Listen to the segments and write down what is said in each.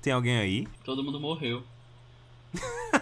Tem alguém aí? Todo mundo morreu.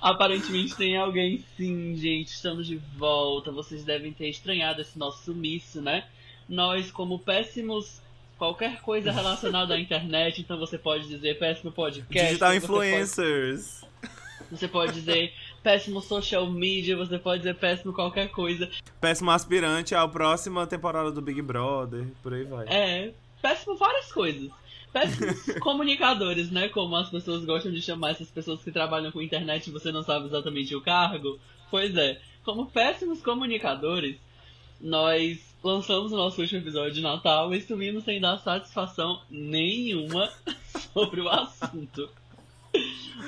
Aparentemente tem alguém sim, gente. Estamos de volta. Vocês devem ter estranhado esse nosso sumiço, né? Nós, como péssimos qualquer coisa relacionada à internet, então você pode dizer péssimo podcast. Digital influencers. Pode, você pode dizer péssimo social media, você pode dizer péssimo qualquer coisa. Péssimo aspirante à próxima temporada do Big Brother, por aí vai. É, péssimo várias coisas. Péssimos comunicadores, né? Como as pessoas gostam de chamar essas pessoas que trabalham com internet e você não sabe exatamente o cargo. Pois é, como péssimos comunicadores, nós lançamos o nosso último episódio de Natal e sumimos sem dar satisfação nenhuma sobre o assunto.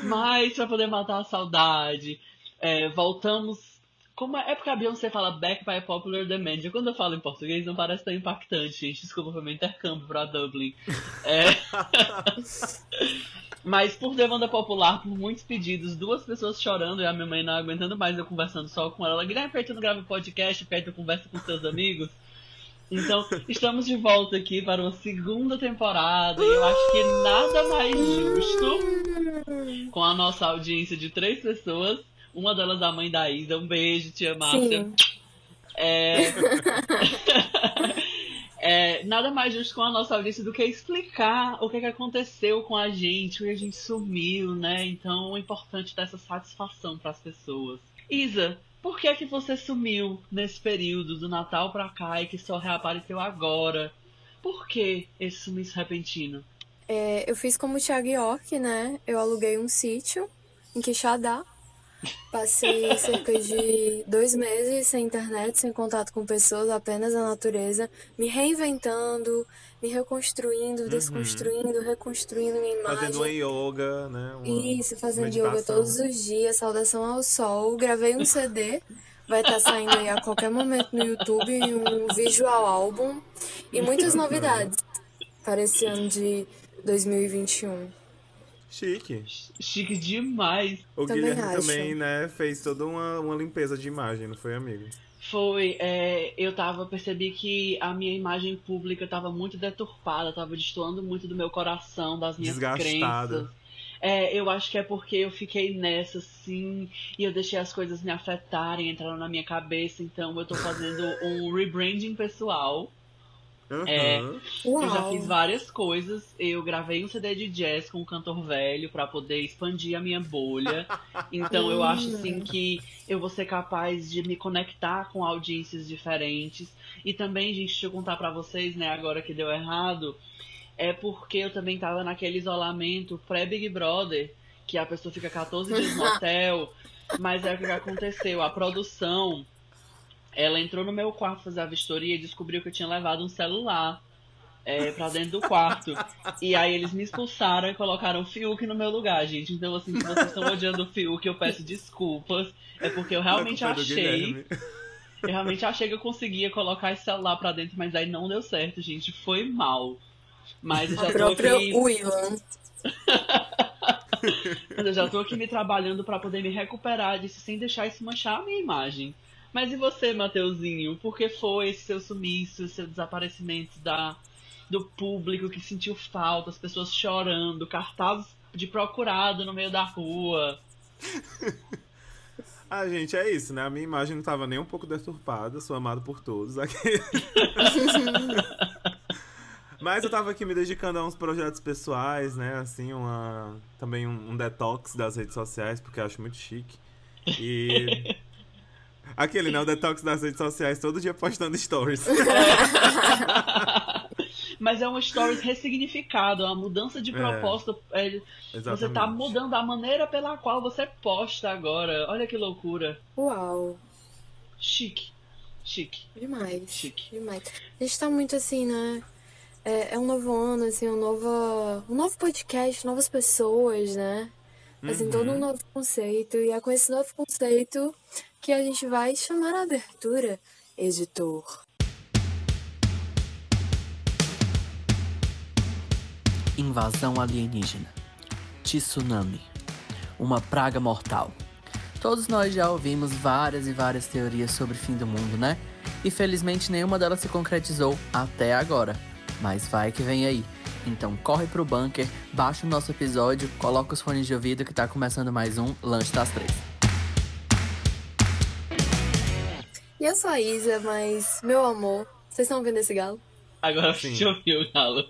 Mas para poder matar a saudade, é, voltamos. Como é, é porque a Beyoncé fala back by popular demand. E quando eu falo em português não parece tão impactante, gente. Desculpa foi meu intercâmbio pra Dublin. É... Mas por demanda popular, por muitos pedidos, duas pessoas chorando e a minha mãe não aguentando mais, eu conversando só com ela. Guilherme, perto não grava podcast, perto conversa com seus amigos. Então, estamos de volta aqui para uma segunda temporada e eu acho que nada mais justo com a nossa audiência de três pessoas. Uma delas a mãe da Isa. Um beijo, tia Márcia. É... é, nada mais justo com a nossa audiência do que explicar o que, que aconteceu com a gente, o que a gente sumiu, né? Então, é importante dar essa satisfação para as pessoas. Isa, por que que você sumiu nesse período do Natal pra cá e que só reapareceu agora? Por que esse sumiço repentino? É, eu fiz como o Thiago York, né? Eu aluguei um sítio em Quixadá. Passei cerca de dois meses sem internet, sem contato com pessoas, apenas a natureza, me reinventando, me reconstruindo, desconstruindo, reconstruindo minha imagem. Fazendo uma yoga, né? Uma Isso, fazendo yoga meditação. todos os dias, saudação ao sol. Gravei um CD, vai estar saindo aí a qualquer momento no YouTube, um visual álbum e muitas novidades para esse ano de 2021. Chique. Chique demais. O Também Guilherme acho. também, né, fez toda uma, uma limpeza de imagem, não foi, amigo? Foi, é, eu tava, percebi que a minha imagem pública tava muito deturpada, tava destoando muito do meu coração, das minhas Desgastada. crenças. É, eu acho que é porque eu fiquei nessa, assim, e eu deixei as coisas me afetarem, entraram na minha cabeça, então eu tô fazendo um rebranding pessoal. Aham. É. Eu já Uau! fiz várias coisas. Eu gravei um CD de jazz com um cantor velho pra poder expandir a minha bolha. Então eu acho assim que eu vou ser capaz de me conectar com audiências diferentes. E também, gente, deixa eu contar pra vocês, né, agora que deu errado, é porque eu também tava naquele isolamento pré-Big Brother, que a pessoa fica 14 dias no hotel. Mas é o que aconteceu. A produção ela entrou no meu quarto fazer a vistoria e descobriu que eu tinha levado um celular é, pra dentro do quarto. E aí eles me expulsaram e colocaram o Fiuk no meu lugar, gente. Então, assim, se vocês estão odiando o Fiuk, eu peço desculpas. É porque eu realmente achei. Eu realmente achei que eu conseguia colocar esse celular pra dentro, mas aí não deu certo, gente. Foi mal. Mas eu já A tô aqui. Willan. Mas eu já tô aqui me trabalhando pra poder me recuperar disso sem deixar isso manchar a minha imagem. Mas e você, Mateuzinho? Por que foi esse seu sumiço, esse seu desaparecimento da, do público que sentiu falta, as pessoas chorando, cartazes de procurado no meio da rua? Ah, gente, é isso, né? A minha imagem não tava nem um pouco deturpada, sou amado por todos aqui. Mas eu tava aqui me dedicando a uns projetos pessoais, né? Assim, uma. Também um, um detox das redes sociais, porque eu acho muito chique. E. Aquele, né? O detox das redes sociais, todo dia postando stories. Mas é um stories ressignificado, é uma mudança de É, proposta. É, você tá mudando a maneira pela qual você posta agora. Olha que loucura. Uau! Chique. Chique. Demais. Chique. Demais. A gente tá muito assim, né? É, é um novo ano, assim, um novo, um novo podcast, novas pessoas, né? Assim, todo um novo conceito. E é com esse novo conceito que a gente vai chamar a abertura, editor. Invasão alienígena. Tsunami. Uma praga mortal. Todos nós já ouvimos várias e várias teorias sobre o fim do mundo, né? E felizmente nenhuma delas se concretizou até agora. Mas vai que vem aí. Então corre pro bunker, baixa o nosso episódio, coloca os fones de ouvido que tá começando mais um Lanche das Três. E eu sou a Isa, mas, meu amor, vocês estão ouvindo esse galo? Agora Sim. deixa eu ouvir o galo.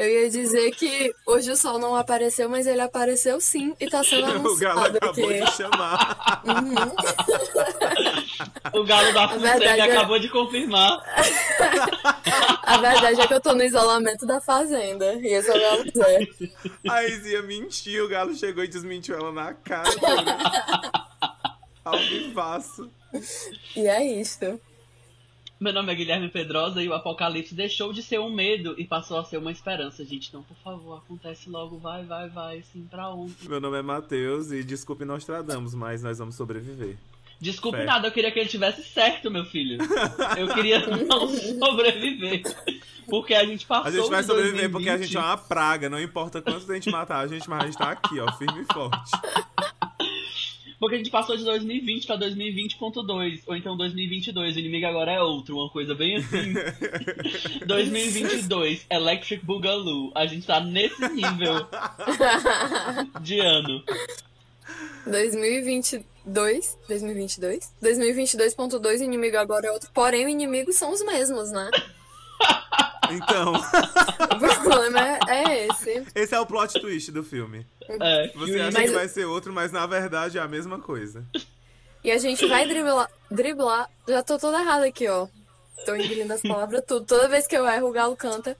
Eu ia dizer que hoje o sol não apareceu, mas ele apareceu sim e tá sendo o Galo anunciado acabou aqui. de chamar. Uhum. O galo da Fusega é- acabou de confirmar. A verdade é que eu tô no isolamento da fazenda. E esse é o galo Zé. A Izia mentiu, o Galo chegou e desmentiu ela na cara. Ao vivaço. E é isto. Meu nome é Guilherme Pedrosa e o apocalipse deixou de ser um medo e passou a ser uma esperança, gente. Então, por favor, acontece logo, vai, vai, vai, sim, pra ontem. Meu nome é Matheus e desculpe nós tradamos, mas nós vamos sobreviver. Desculpe Fé. nada, eu queria que ele tivesse certo, meu filho. Eu queria não sobreviver. Porque a gente passou A gente vai sobreviver 2020. porque a gente é uma praga, não importa quanto a gente matar a gente, mas a gente tá aqui, ó, firme e forte. Porque a gente passou de 2020 pra 2020.2, ou então 2022, o inimigo agora é outro, uma coisa bem assim. 2022, Electric Boogaloo, a gente tá nesse nível de ano. 2022. 2022? 2022.2, o inimigo agora é outro. Porém, o inimigo são os mesmos, né? Então, O problema é, é esse. esse é o plot twist do filme. É, Você acha inimigo- que vai ser outro, mas na verdade é a mesma coisa. E a gente vai driblar. driblar. Já tô toda errada aqui, ó. Tô engolindo as palavras tudo. Toda vez que eu erro, o galo canta.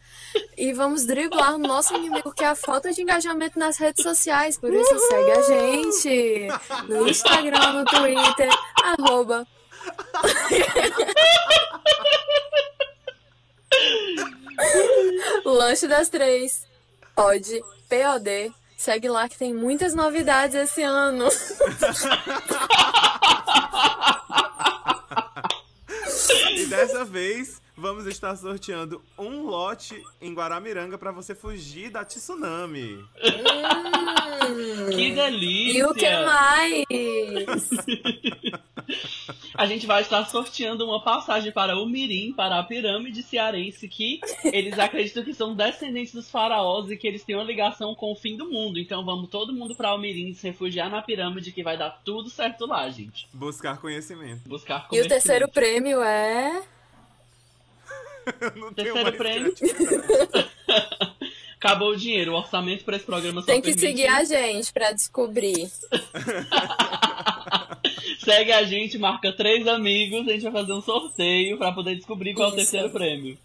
E vamos driblar o nosso inimigo, que é a falta de engajamento nas redes sociais. Por isso, segue a gente no Instagram, no Twitter, arroba. Lanche das Três. Pode, POD. Segue lá que tem muitas novidades esse ano. E dessa vez vamos estar sorteando um lote em Guaramiranga pra você fugir da tsunami. Hum. Que delícia! E o que mais? A gente vai estar sorteando uma passagem para o Mirim, para a pirâmide cearense, que eles acreditam que são descendentes dos faraós e que eles têm uma ligação com o fim do mundo. Então vamos todo mundo para o Mirim se refugiar na pirâmide, que vai dar tudo certo lá, gente. Buscar conhecimento. Buscar E o terceiro conhecimento. prêmio é. Não Terceiro prêmio. Acabou o dinheiro, o orçamento para esse programa só Tem que permite- seguir a gente pra descobrir. Segue a gente, marca três amigos, a gente vai fazer um sorteio pra poder descobrir qual é o Isso. terceiro prêmio.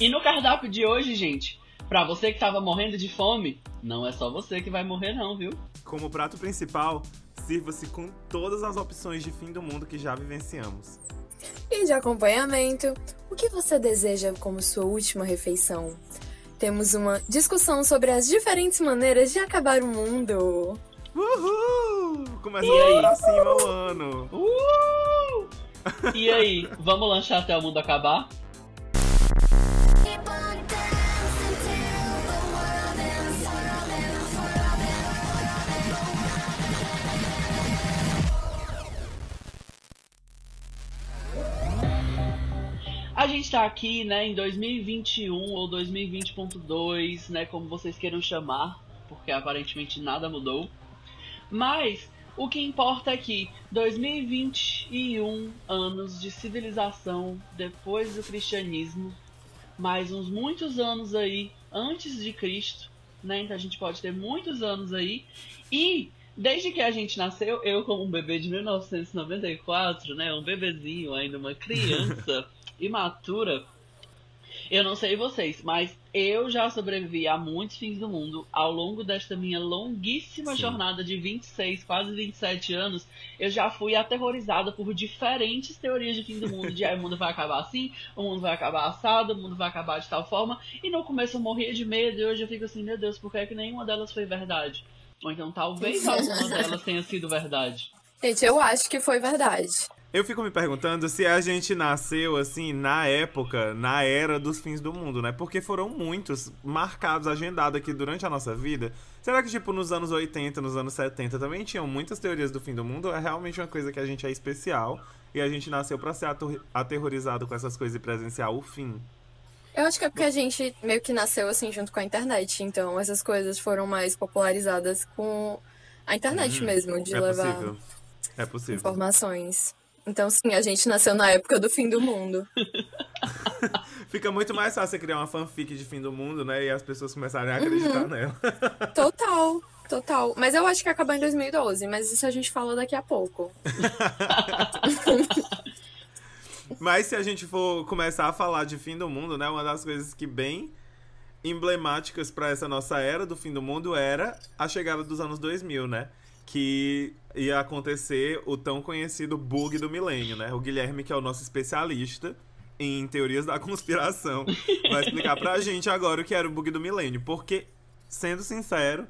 E no cardápio de hoje, gente, pra você que tava morrendo de fome, não é só você que vai morrer não, viu? Como prato principal, sirva-se com todas as opções de fim do mundo que já vivenciamos. E de acompanhamento, que você deseja como sua última refeição? Temos uma discussão sobre as diferentes maneiras de acabar o mundo. Uhul! Começando E aí? pra cima o ano. Uh! E aí, vamos lanchar até o mundo acabar? A gente tá aqui, né, em 2021 ou 2020.2, né, como vocês queiram chamar, porque aparentemente nada mudou. Mas o que importa é que 2021 anos de civilização depois do cristianismo, mais uns muitos anos aí antes de Cristo, né? Então a gente pode ter muitos anos aí. E desde que a gente nasceu, eu como um bebê de 1994, né, um bebezinho, ainda uma criança imatura, eu não sei vocês, mas eu já sobrevivi a muitos fins do mundo ao longo desta minha longuíssima Sim. jornada de 26, quase 27 anos. Eu já fui aterrorizada por diferentes teorias de fim do mundo, de ah, o mundo vai acabar assim, o mundo vai acabar assado, o mundo vai acabar de tal forma. E no começo eu morria de medo e hoje eu fico assim, meu Deus, por que, é que nenhuma delas foi verdade? Ou então talvez alguma delas tenha sido verdade. Gente, eu acho que foi verdade. Eu fico me perguntando se a gente nasceu assim na época, na era dos fins do mundo, né? Porque foram muitos marcados, agendados aqui durante a nossa vida. Será que, tipo, nos anos 80, nos anos 70 também tinham muitas teorias do fim do mundo? É realmente uma coisa que a gente é especial e a gente nasceu pra ser aterrorizado com essas coisas e presenciar o fim. Eu acho que é porque a gente meio que nasceu assim junto com a internet, então essas coisas foram mais popularizadas com a internet mesmo, de é levar possível. É possível. informações. Então, sim, a gente nasceu na época do fim do mundo. Fica muito mais fácil criar uma fanfic de fim do mundo, né? E as pessoas começarem a Uhum. acreditar nela. Total, total. Mas eu acho que acabou em 2012, mas isso a gente fala daqui a pouco. Mas se a gente for começar a falar de fim do mundo, né? Uma das coisas que bem emblemáticas pra essa nossa era do fim do mundo era a chegada dos anos 2000, né? Que ia acontecer o tão conhecido bug do milênio, né? O Guilherme, que é o nosso especialista em teorias da conspiração, vai explicar pra gente agora o que era o bug do milênio. Porque, sendo sincero,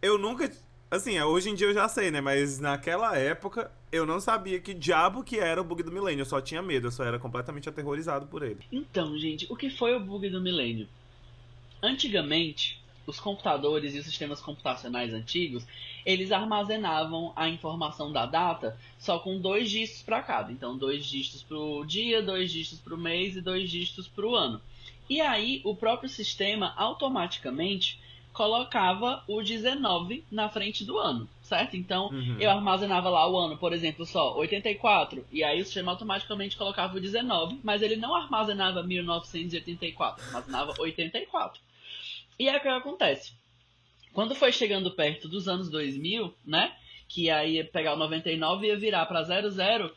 eu nunca. Assim, hoje em dia eu já sei, né? Mas naquela época eu não sabia que diabo que era o bug do milênio. Eu só tinha medo, eu só era completamente aterrorizado por ele. Então, gente, o que foi o bug do milênio? Antigamente, os computadores e os sistemas computacionais antigos, eles armazenavam a informação da data só com dois dígitos para cada. Então, dois dígitos para o dia, dois dígitos para o mês e dois dígitos para o ano. E aí, o próprio sistema automaticamente colocava o 19 na frente do ano, certo? Então, Uhum. eu armazenava lá o ano, por exemplo, só 84, e aí o sistema automaticamente colocava o 19, mas ele não armazenava 1984, armazenava 84. E aí o que acontece? Quando foi chegando perto dos anos 2000, né, que aí ia pegar o 99 e ia virar para 00,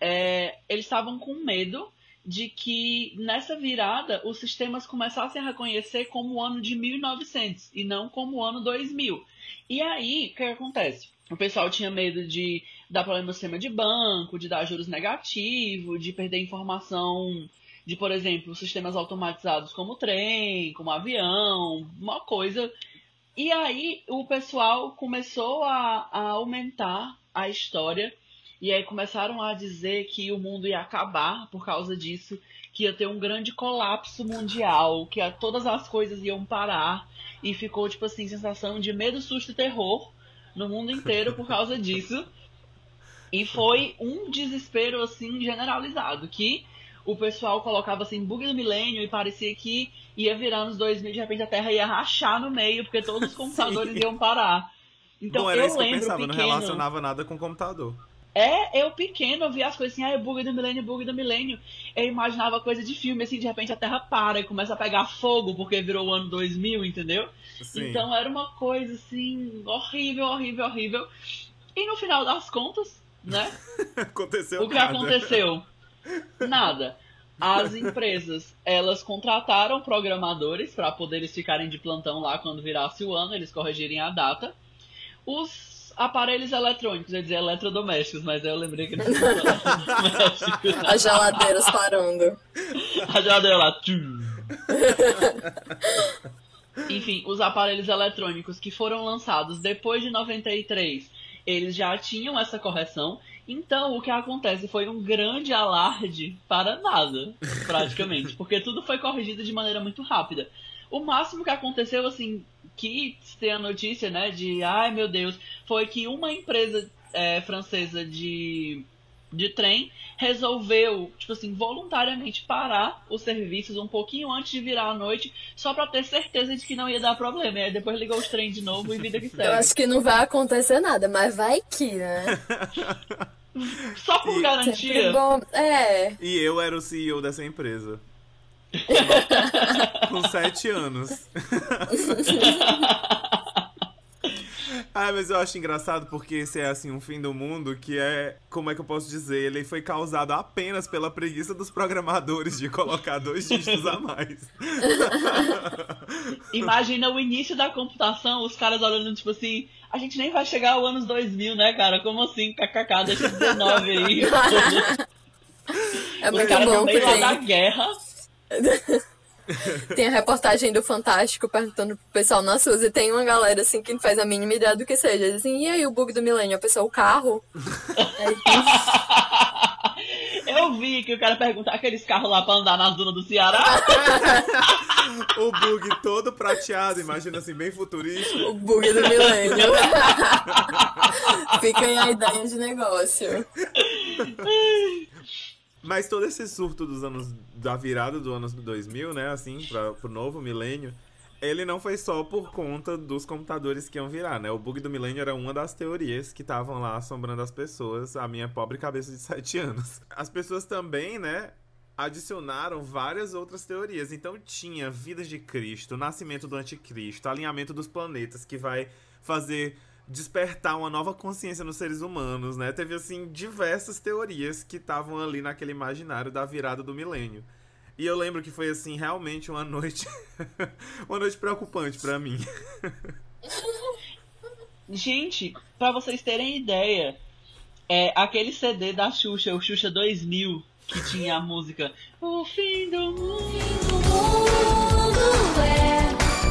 é, eles estavam com medo de que nessa virada os sistemas começassem a reconhecer como o ano de 1900 e não como o ano 2000. E aí, o que acontece? O pessoal tinha medo de dar problema no sistema de banco, de dar juros negativos, de perder informação de, por exemplo, sistemas automatizados como trem, como avião, uma coisa. E aí o pessoal começou a, a aumentar a história e aí começaram a dizer que o mundo ia acabar por causa disso, que ia ter um grande colapso mundial, que a- todas as coisas iam parar e ficou tipo assim sensação de medo, susto e terror no mundo inteiro por causa disso. E foi um desespero assim generalizado que o pessoal colocava assim bug do milênio e parecia que ia virar nos 2000 de repente a Terra ia rachar no meio porque todos os computadores iam parar. Então Bom, era eu isso que eu lembro pensava, não pequeno. relacionava nada com computador. É, eu pequeno, eu via as coisas assim, ah, é bug do milênio, bug do milênio. Eu imaginava coisa de filme, assim, de repente a Terra para e começa a pegar fogo porque virou o ano 2000, entendeu? Sim. Então era uma coisa, assim, horrível, horrível, horrível. E no final das contas, né, aconteceu o que nada. aconteceu? Nada. As empresas, elas contrataram programadores para poder eles ficarem de plantão lá quando virasse o ano, eles corrigirem a data. Os aparelhos eletrônicos, eu ia dizer eletrodomésticos, mas aí eu lembrei que não. As geladeiras parando. A geladeira lá. tchum. Enfim, os aparelhos eletrônicos que foram lançados depois de 93, eles já tinham essa correção. Então, o que acontece foi um grande alarde para nada, praticamente, porque tudo foi corrigido de maneira muito rápida. O máximo que aconteceu, assim, que tem a notícia, né, de ai meu Deus, foi que uma empresa é, francesa de de trem resolveu, tipo assim, voluntariamente parar os serviços um pouquinho antes de virar a noite, só pra ter certeza de que não ia dar problema. E aí depois ligou os trens de novo e vida que Eu segue. acho que não vai acontecer nada, mas vai que, né? Só por E- garantia. bom. É. E eu era o CEO dessa empresa. Com sete anos. Ah, mas eu acho engraçado porque esse é assim um fim do mundo que é, como é que eu posso dizer, ele foi causado apenas pela preguiça dos programadores de colocar dois dígitos a mais. Imagina o início da computação, os caras olhando, tipo assim, a gente nem vai chegar ao anos 2000, né, cara? Como assim? KKK, deixa 19 aí. É os muito bom lá da guerra. tem a reportagem do Fantástico perguntando pro pessoal nas ruas e tem uma galera assim que não faz a mínima ideia do que seja. Eles assim, e aí o bug do milênio? A pessoa, o carro? Aí, Eu vi que o cara perguntar aqueles carros lá pra andar nas dunas do Ceará. o bug todo prateado, imagina assim, bem futurista. o bug do milênio. Fica aí a ideia de negócio. Mas todo esse surto dos anos da virada do ano 2000, né, assim, para pro novo milênio, ele não foi só por conta dos computadores que iam virar, né? O bug do milênio era uma das teorias que estavam lá assombrando as pessoas, a minha pobre cabeça de 7 anos. As pessoas também, né, adicionaram várias outras teorias. Então tinha vidas de Cristo, nascimento do anticristo, alinhamento dos planetas que vai fazer despertar uma nova consciência nos seres humanos, né? Teve assim diversas teorias que estavam ali naquele imaginário da virada do milênio. E eu lembro que foi assim realmente uma noite uma noite preocupante pra mim. Gente, pra vocês terem ideia, é aquele CD da Xuxa, o Xuxa 2000, que tinha a música O fim do mundo. O mundo é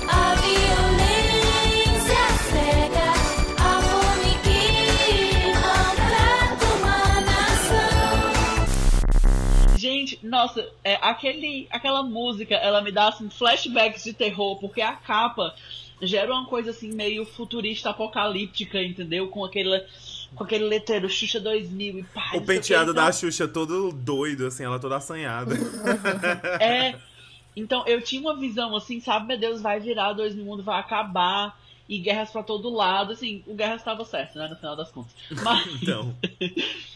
a violência Gente, nossa, é, aquele, aquela música, ela me dá assim, flashbacks de terror, porque a capa gera uma coisa assim meio futurista apocalíptica, entendeu? Com aquele, com aquele letreiro Xuxa 2000 e pá. O quê. penteado da Xuxa todo doido, assim, ela toda assanhada. É. Então eu tinha uma visão assim, sabe, meu Deus, vai virar, dois o mundo vai acabar. E guerras pra todo lado, assim, o Guerra estava certo, né, no final das contas. Mas Então,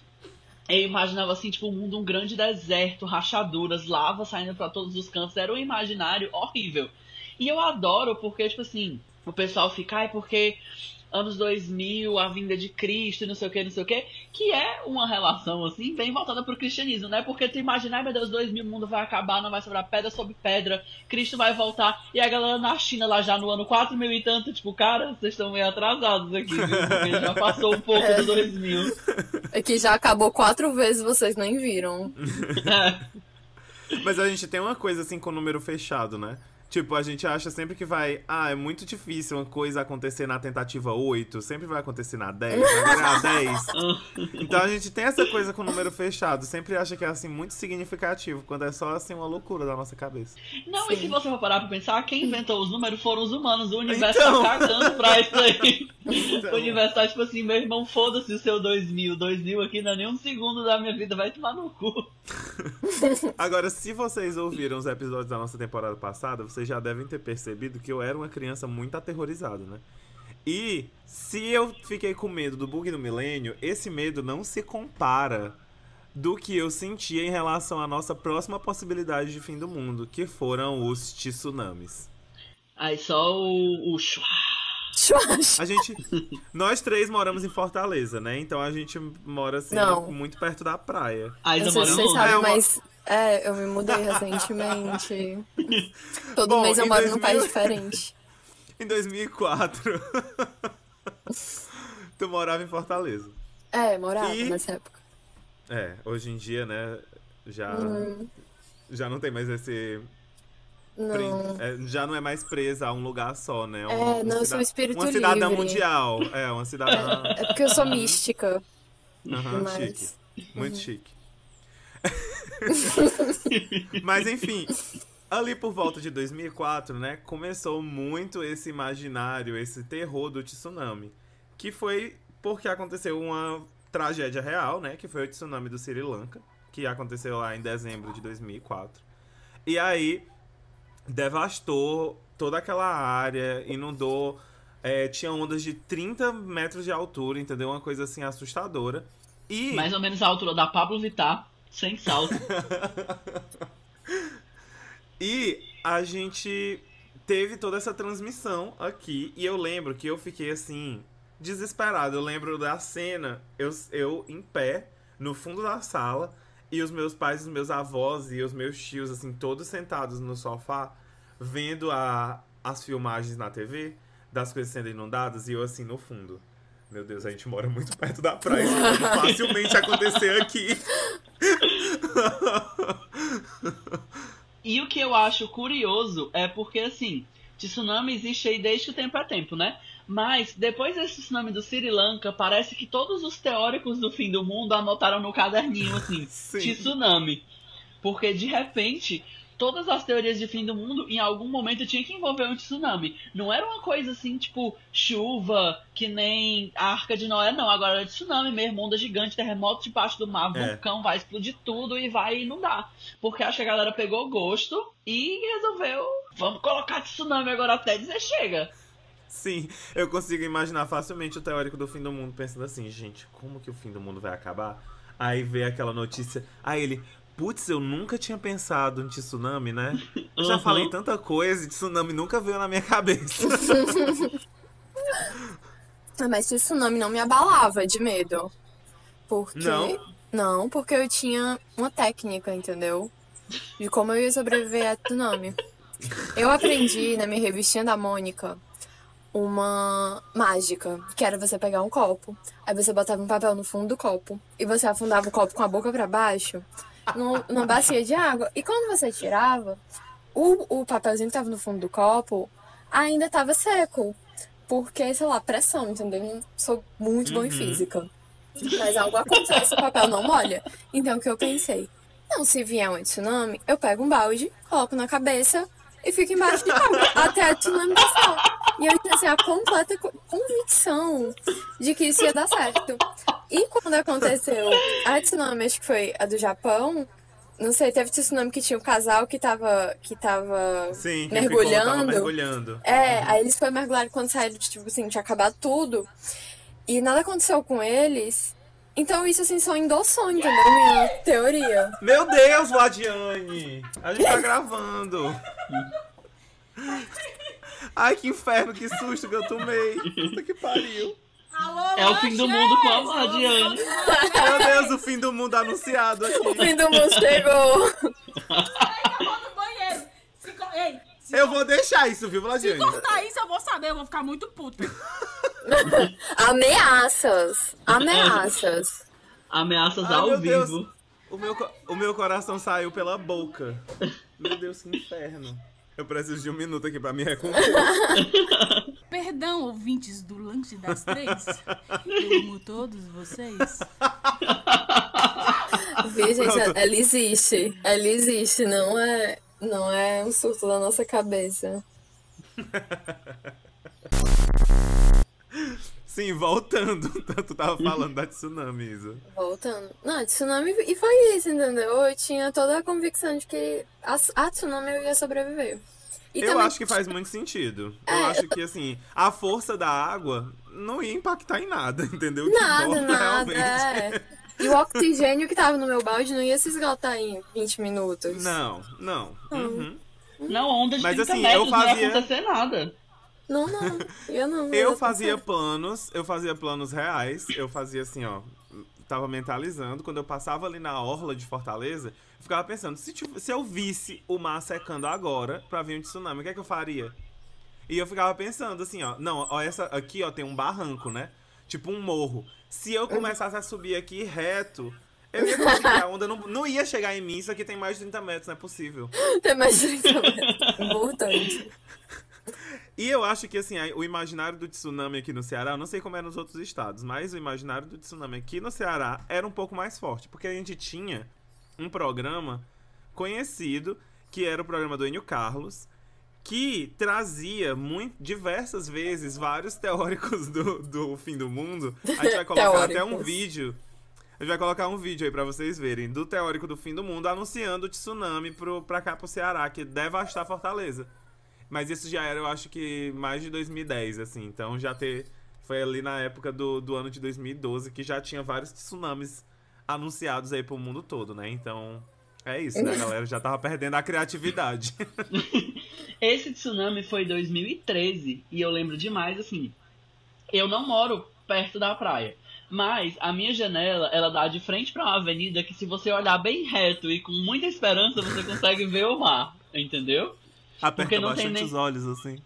eu imaginava assim, tipo, um mundo, um grande deserto, rachaduras, lava saindo pra todos os cantos. Era um imaginário horrível. E eu adoro porque, tipo assim, o pessoal fica, ai, porque anos 2000, a vinda de Cristo, não sei o que, não sei o que, que é uma relação, assim, bem voltada pro cristianismo, né? Porque tu imagina, ai meu Deus, 2000, o mundo vai acabar, não vai sobrar pedra sobre pedra, Cristo vai voltar, e a galera na China lá já no ano 4 mil e tanto, tipo, cara, vocês estão meio atrasados aqui, viu? Porque já passou um pouco do 2000. É que já acabou quatro vezes, vocês nem viram. Mas a gente tem uma coisa assim com número fechado, né? Tipo, a gente acha sempre que vai. Ah, é muito difícil uma coisa acontecer na tentativa 8, sempre vai acontecer na 10, vai virar 10. Então a gente tem essa coisa com número fechado, sempre acha que é assim muito significativo, quando é só assim uma loucura da nossa cabeça. Não, e Sim. se você for parar pra pensar, quem inventou os números foram os humanos. O universo Então. tá cagando pra isso aí. Então. O universo tá tipo assim, meu irmão, foda-se o seu 2000. 2000 aqui não é nem um segundo da minha vida, vai tomar no cu. Agora, se vocês ouviram os episódios da nossa temporada passada, vocês já devem ter percebido que eu era uma criança muito aterrorizada, né? E se eu fiquei com medo do bug do milênio, esse medo não se compara do que eu sentia em relação à nossa próxima possibilidade de fim do mundo, que foram os tsunamis. Aí só o. o. A gente. nós três moramos em Fortaleza, né? Então a gente mora assim, Não. muito perto da praia. Aí vocês sabem, É uma- mas é, eu me mudei recentemente. Todo Bom, mês eu moro 2000 num país diferente. Em 2004. tu morava em Fortaleza. É, morava E- nessa época. É, hoje em dia, né, já, Hum, já não tem mais esse... não. é, já não é mais presa a um lugar só, né? Um, É, não, eu sou um espírito Uma cidadã livre. mundial. É, uma cidadã... É porque eu sou mística. Aham, mas- chique. Muito chique. Mas enfim, ali por volta de 2004, né, começou muito esse imaginário, esse terror do tsunami, que foi porque aconteceu uma tragédia real, né, que foi o tsunami do Sri Lanka, que aconteceu lá em dezembro de 2004. E aí devastou toda aquela área, inundou, é, tinha ondas de 30 metros de altura, entendeu? Uma coisa assim assustadora. E Mais ou menos a altura da Pablo Vittar, sem salto. E a gente teve toda essa transmissão aqui. E eu lembro que eu fiquei assim, desesperado. Eu lembro da cena, eu, eu em pé, no fundo da sala, e os meus pais, os meus avós e os meus tios, assim, todos sentados no sofá, vendo a, as filmagens na TV das coisas sendo inundadas, e eu assim no fundo. Meu Deus, a gente mora muito perto da praia, isso pode facilmente acontecer aqui. E o que eu acho curioso é porque, assim, tsunami existe aí desde o tempo é tempo, né? Mas, depois desse tsunami do Sri Lanka, parece que todos os teóricos do fim do mundo anotaram no caderninho, assim, Sim. tsunami. Porque, de repente, todas as teorias de fim do mundo, em algum momento tinha que envolver um tsunami. Não era uma coisa assim, tipo, chuva, que nem a Arca de Noé, não. Agora era tsunami mesmo, onda gigante, terremoto debaixo do mar, É. vulcão, vai explodir tudo e vai inundar. Porque acho que a galera pegou gosto e resolveu, vamos colocar tsunami agora até dizer chega. Sim, eu consigo imaginar facilmente o teórico do fim do mundo pensando assim, gente, como que o fim do mundo vai acabar? Aí vê aquela notícia, aí ele, putz, eu nunca tinha pensado em tsunami, né? Eu já Uhum. falei tanta coisa e tsunami nunca veio na minha cabeça. Ah, Mas tsunami não me abalava de medo. Porque. Não? Não, porque eu tinha uma técnica, entendeu? De como eu ia sobreviver a tsunami. Eu aprendi na minha revistinha da Mônica uma mágica, que era você pegar um copo, aí você botava um papel no fundo do copo e você afundava o copo com a boca pra baixo num- numa bacia de água. E quando você tirava, o, o papelzinho que tava no fundo do copo ainda tava seco. Porque, sei lá, pressão, entendeu? Eu não sou muito boa em Uhum. física. Mas algo acontece, o papel não molha. Então o que eu pensei? Não, se vier um tsunami, eu pego um balde, coloco na cabeça e fico embaixo de água até a tsunami passar. E eu tinha assim, a completa co- convicção de que isso ia dar certo. E quando aconteceu a tsunami, acho que foi a do Japão, não sei, teve tsunami que tinha um casal que tava, que tava Sim, quem ficou, tava mergulhando. mergulhando. É, aí eles foram mergulhar quando saíram, tipo assim, tinha acabado tudo. E nada aconteceu com eles. Então isso, assim, só endossou, entendeu? Minha teoria. Meu Deus, Ladiane! A gente tá gravando. Ai, que inferno, que susto que eu tomei. Puta que pariu. Alô, É o fim do mundo com a! Ladiane. Meu Deus, o fim do mundo anunciado O aqui. fim do mundo chegou. Peraí que eu vou no banheiro. Se co- Ei, se, Eu vou deixar isso, viu, se Ladiane? cortar isso, eu vou saber. Eu vou ficar muito puta. Ameaças. Ameaças. Ameaças Ai, ao meu Deus. vivo. O meu, o meu coração saiu pela boca. Meu Deus, que inferno. Eu preciso de um minuto aqui pra me recompor. Perdão, ouvintes do Lanche das Três. Eu amo todos vocês. Vê, gente, Pronto. ela existe. Ela existe, não é, não é um surto da nossa cabeça. Sim, voltando. Tu tava falando da tsunami, Isa. Voltando. Não, tsunami. E foi isso, entendeu? Eu tinha toda a convicção de que a, a tsunami eu ia sobreviver. E eu também, acho que faz muito sentido. Eu É, acho que, assim, a força da água não ia impactar em nada, entendeu? Que Nada, importa nada. É. E o oxigênio que tava no meu balde não ia se esgotar em 20 minutos. Não, não. Uhum. Não, onda de Mas, 30 assim, metros eu não ia fazia- acontecer nada. Não, não. Eu não. Eu ia fazia planos, eu fazia planos reais, eu fazia assim, ó. Tava mentalizando, quando eu passava ali na orla de Fortaleza, eu ficava pensando, se, se eu visse o mar secando agora pra vir um tsunami, o que é que eu faria? E eu ficava pensando assim, ó, não, ó, essa aqui, ó, tem um barranco, né? Tipo um morro. Se eu começasse a subir aqui reto, eu ia conseguir a onda, não, não ia chegar em mim, isso aqui tem mais de 30 metros, não é possível. Tem mais de 30 metros. Importante. E eu acho que, assim, o imaginário do tsunami aqui no Ceará, eu não sei como é nos outros estados, mas o imaginário do tsunami aqui no Ceará era um pouco mais forte, porque a gente tinha um programa conhecido, que era o programa do Enio Carlos, que trazia muito, diversas vezes vários teóricos do, do fim do mundo. A gente vai colocar até um vídeo. A gente vai colocar um vídeo aí pra vocês verem do teórico do fim do mundo anunciando o tsunami pro, pra cá pro Ceará, que devastar Fortaleza. Mas isso já era, eu acho que mais de 2010, assim. Então já ter. Foi ali na época do, do ano de 2012 que já tinha vários tsunamis anunciados aí pro mundo todo, né? Então. É isso, né, galera? Já tava perdendo a criatividade. Esse tsunami foi em 2013 e eu lembro demais assim. Eu não moro perto da praia, mas a minha janela ela dá de frente para uma avenida que se você olhar bem reto e com muita esperança você consegue ver o mar, entendeu? Aperta não tem bastante nem- os olhos, assim.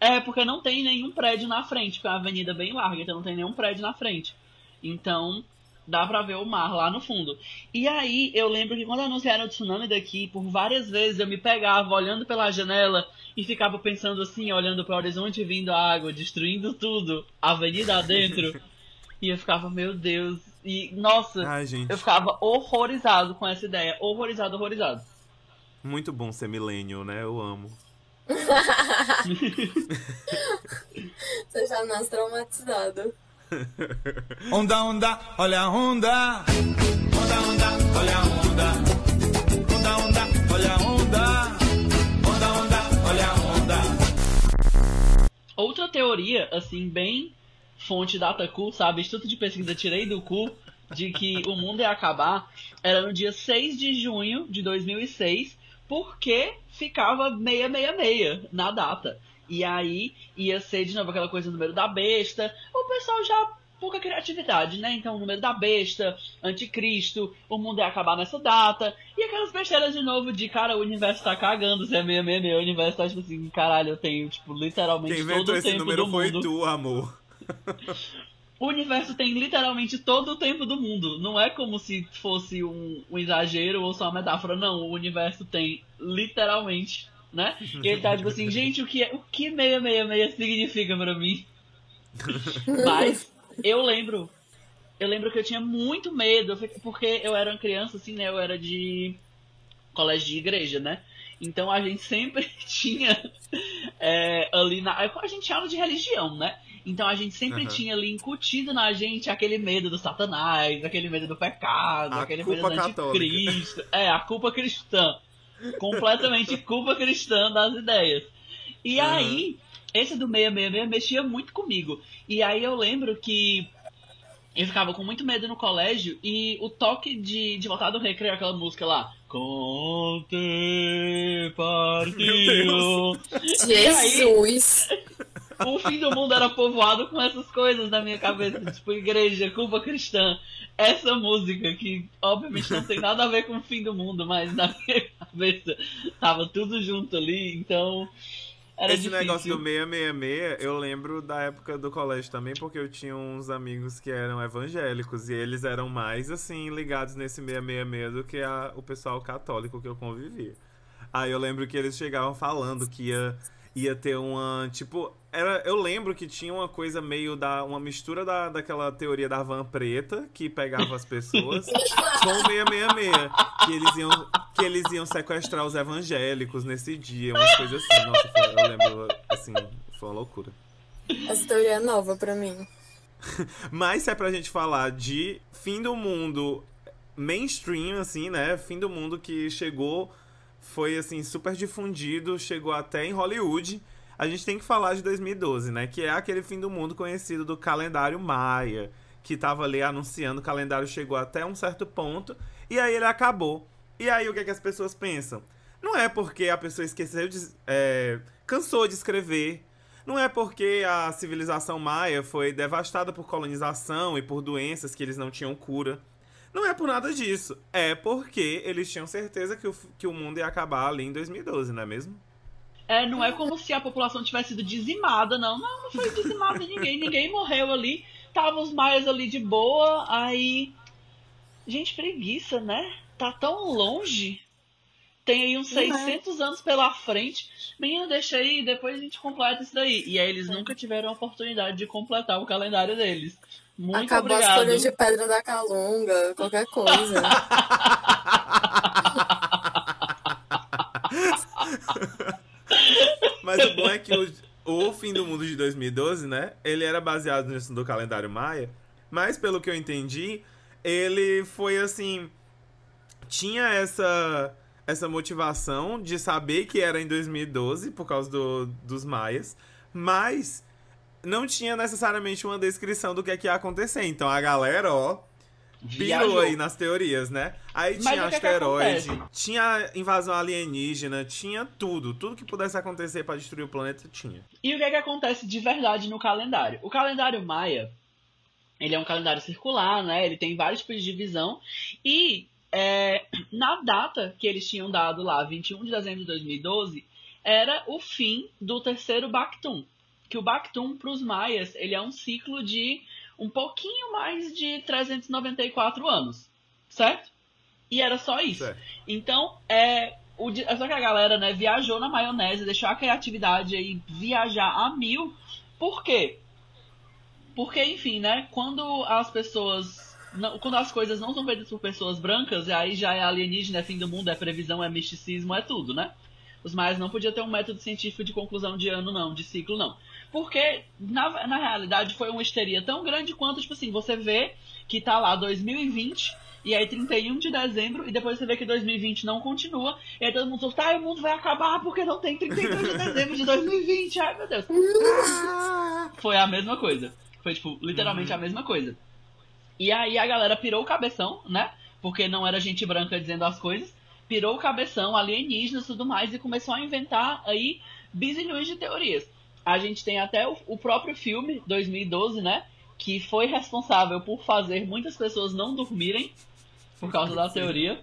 É porque não tem nenhum prédio na frente, porque é uma avenida bem larga, então não tem nenhum prédio na frente. Então dá pra ver o mar lá no fundo. E aí eu lembro que quando anunciaram o tsunami daqui, por várias vezes eu me pegava olhando pela janela e ficava pensando assim, olhando para o horizonte vindo a água, destruindo tudo, avenida adentro. e eu ficava, meu Deus. E nossa, Ai, gente. eu ficava horrorizado com essa ideia, horrorizado, horrorizado. Muito bom ser millennial, né? Eu amo. Você já nasce traumatizado. Onda, onda, olha a onda. Onda, onda, olha a onda. Onda, onda, olha a onda. Onda, onda, olha a onda. Outra teoria, assim, bem fonte data cu, sabe? Instituto de pesquisa tirei do cu, de que o mundo ia acabar, era no dia 6 de junho de 2006, porque ficava 666 na data. E aí ia ser de novo aquela coisa do número da besta. O pessoal já pouca criatividade, né? Então, o número da besta, anticristo, o mundo ia acabar nessa data. E aquelas besteiras de novo de, cara, o universo tá cagando, se é 666, o universo tá tipo assim, caralho, eu tenho, tipo, literalmente Quem todo o tempo número do foi mundo. tu, amor. O universo tem literalmente todo o tempo do mundo. Não é como se fosse um, um exagero ou só uma metáfora. Não, o universo tem literalmente, né? E ele tá tipo assim, gente, o que, é, o que 666 significa pra mim? Mas eu lembro, eu lembro que eu tinha muito medo, porque eu era uma criança assim, né? Eu era de colégio de igreja, né? Então a gente sempre tinha é, ali na. A gente tinha aula de religião, né? Então a gente sempre Aham. tinha ali incutido na gente aquele medo do satanás, aquele medo do pecado, A aquele medo do católica. anticristo. É, a culpa cristã. Completamente culpa cristã das ideias. E Aham. aí, esse do 666 mexia muito comigo. E aí eu lembro que eu ficava com muito medo no colégio e o toque de, de voltar do recreio, aquela música lá. Conte partiu. Jesus! O fim do mundo era povoado com essas coisas na minha cabeça, tipo igreja, culpa cristã. Essa música que obviamente não tem nada a ver com o fim do mundo, mas na minha cabeça tava tudo junto ali, então era Esse difícil. negócio do 666, eu lembro da época do colégio também, porque eu tinha uns amigos que eram evangélicos e eles eram mais, assim, ligados nesse 666 do que a- o pessoal católico que eu convivia. Aí eu lembro que eles chegavam falando que ia, ia ter uma, tipo... Era, eu lembro que tinha uma coisa meio da... Uma mistura da, daquela teoria da van preta, que pegava as pessoas, com o 666. Que eles iam, que eles iam sequestrar os evangélicos nesse dia, umas coisas assim. Nossa, foi- eu lembro, assim, foi uma loucura. Essa teoria é nova pra mim. Mas se é pra gente falar de fim do mundo mainstream, assim, né? Fim do mundo que chegou, foi, assim, super difundido, chegou até em Hollywood. A gente tem que falar de 2012, né? Que é aquele fim do mundo conhecido do calendário Maia, que tava ali anunciando, o calendário chegou até um certo ponto, e aí ele acabou. E aí o que, é que as pessoas pensam? Não é porque a pessoa esqueceu de. é, cansou de escrever. Não é porque a civilização maia foi devastada por colonização e por doenças que eles não tinham cura. Não é por nada disso. É porque eles tinham certeza que o, que o mundo ia acabar ali em 2012, não é mesmo? É, não é como se a população tivesse sido dizimada, não. Não, não foi dizimada ninguém, ninguém morreu ali. Tava os maias ali de boa, aí. Gente, preguiça, né? Tá tão longe. Tem aí uns Não é. 600 anos pela frente. Menino, deixa aí, depois a gente completa isso daí. E aí eles nunca tiveram a oportunidade de completar o calendário deles. Muito Acabou as obrigado. folhas de pedra da calunga, qualquer coisa. Mas o bom é que o, o fim do mundo de 2012, né? Ele era baseado nisso do calendário maia. Mas pelo que eu entendi, ele foi assim. Tinha essa, essa motivação de saber que era em 2012, por causa do, dos maias. Mas não tinha necessariamente uma descrição do que, é que ia acontecer. Então a galera, ó, Viajou. pirou aí nas teorias, né? Aí Mas tinha que é que asteroide, acontece? tinha invasão alienígena, tinha tudo. Tudo que pudesse acontecer pra destruir o planeta tinha. E o que é que acontece de verdade no calendário? O calendário maia, ele é um calendário circular, né? Ele tem vários tipos de divisão. E é, na data que eles tinham dado lá, 21 de dezembro de 2012, era o fim do terceiro Bactum. Que o Bactum, para os maias, ele é um ciclo de um pouquinho mais de 394 anos, certo? E era só isso. Certo. Então, é, o, só que a galera, né, viajou na maionese, deixou a criatividade aí viajar a mil. Por quê? Porque, enfim, né, quando as pessoas não- quando as coisas não são feitas por pessoas brancas, aí já é alienígena, é fim do mundo, é previsão, é misticismo, é tudo, né? Os maias não podiam ter um método científico de conclusão de ano, não, de ciclo, não. Porque, na, na realidade, foi uma histeria tão grande quanto, tipo assim, você vê que tá lá 2020, e aí 31 de dezembro, e depois você vê que 2020 não continua, e aí todo mundo fala, tá, o mundo vai acabar porque não tem 31 de dezembro de 2020, ai meu Deus. Foi a mesma coisa. Foi, tipo, literalmente a mesma coisa. E aí a galera pirou o cabeção, né? Porque não era gente branca dizendo as coisas. Pirou o cabeção, alienígenas e tudo mais, e começou a inventar aí bizilhões de teorias. A gente tem até o, o próprio filme, 2012, né? Que foi responsável por fazer muitas pessoas não dormirem por causa da teoria.